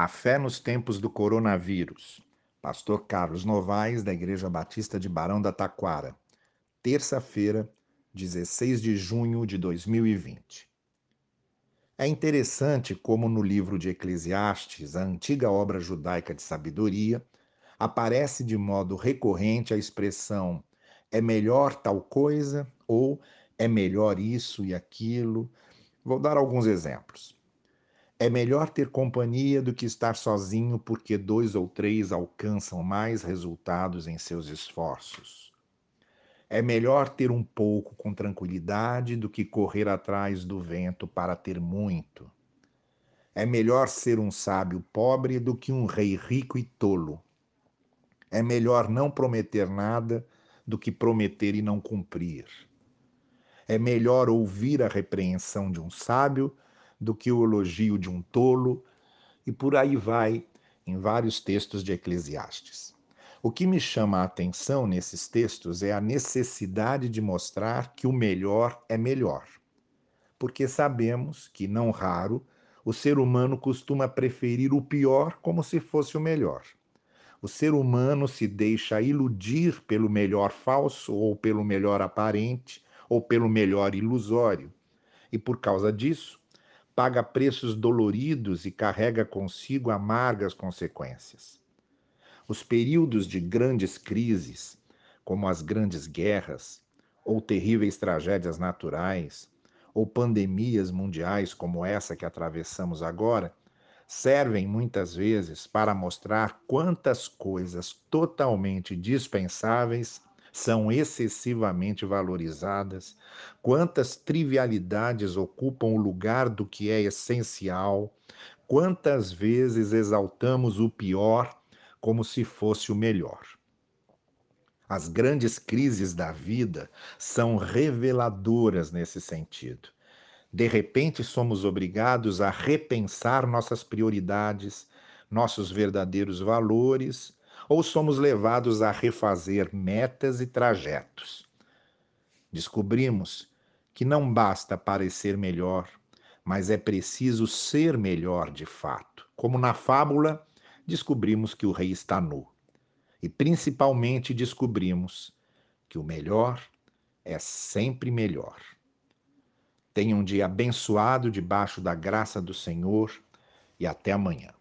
A fé nos tempos do coronavírus. Pastor Carlos Novaes, da Igreja Batista de Barão da Taquara. Terça-feira, 16 de junho de 2020. É interessante como no livro de Eclesiastes, a antiga obra judaica de sabedoria, aparece de modo recorrente a expressão é melhor tal coisa ou é melhor isso e aquilo. Vou dar alguns exemplos. É melhor ter companhia do que estar sozinho, porque dois ou três alcançam mais resultados em seus esforços. É melhor ter um pouco com tranquilidade do que correr atrás do vento para ter muito. É melhor ser um sábio pobre do que um rei rico e tolo. É melhor não prometer nada do que prometer e não cumprir. É melhor ouvir a repreensão de um sábio do que o elogio de um tolo, e por aí vai em vários textos de Eclesiastes. O que me chama a atenção nesses textos é a necessidade de mostrar que o melhor é melhor. Porque sabemos que, não raro, o ser humano costuma preferir o pior como se fosse o melhor. O ser humano se deixa iludir pelo melhor falso, ou pelo melhor aparente, ou pelo melhor ilusório. E por causa disso, paga preços doloridos e carrega consigo amargas consequências. Os períodos de grandes crises, como as grandes guerras, ou terríveis tragédias naturais, ou pandemias mundiais como essa que atravessamos agora, servem muitas vezes para mostrar quantas coisas totalmente dispensáveis são excessivamente valorizadas, quantas trivialidades ocupam o lugar do que é essencial, quantas vezes exaltamos o pior como se fosse o melhor. As grandes crises da vida são reveladoras nesse sentido. De repente, somos obrigados a repensar nossas prioridades, nossos verdadeiros valores ou somos levados a refazer metas e trajetos. Descobrimos que não basta parecer melhor, mas é preciso ser melhor de fato. Como na fábula, descobrimos que o rei está nu. E principalmente descobrimos que o melhor é sempre melhor. Tenha um dia abençoado debaixo da graça do Senhor e até amanhã.